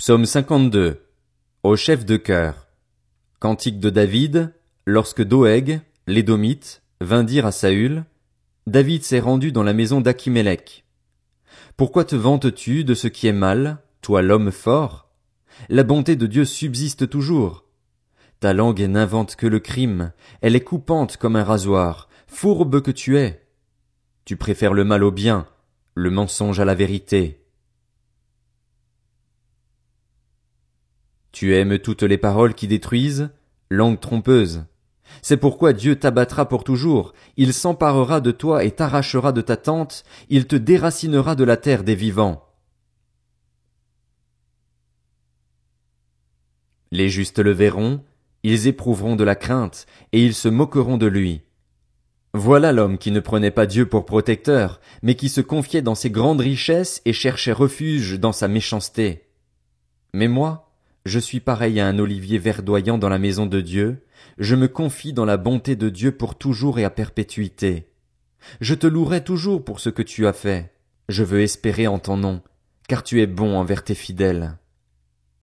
Psaume 52. Au chef de chœur. Cantique de David, lorsque Doeg, l'édomite, vint dire à Saül, David s'est rendu dans la maison d'Achimélec. Pourquoi te vantes-tu de ce qui est mal, toi l'homme fort? La bonté de Dieu subsiste toujours. Ta langue n'invente que le crime, elle est coupante comme un rasoir, fourbe que tu es. Tu préfères le mal au bien, le mensonge à la vérité. Tu aimes toutes les paroles qui détruisent, langue trompeuse. C'est pourquoi Dieu t'abattra pour toujours, il s'emparera de toi et t'arrachera de ta tente, il te déracinera de la terre des vivants. Les justes le verront, ils éprouveront de la crainte, et ils se moqueront de lui. Voilà l'homme qui ne prenait pas Dieu pour protecteur, mais qui se confiait dans ses grandes richesses et cherchait refuge dans sa méchanceté. Mais moi, je suis pareil à un olivier verdoyant dans la maison de Dieu, je me confie dans la bonté de Dieu pour toujours et à perpétuité. Je te louerai toujours pour ce que tu as fait. Je veux espérer en ton nom, car tu es bon envers tes fidèles.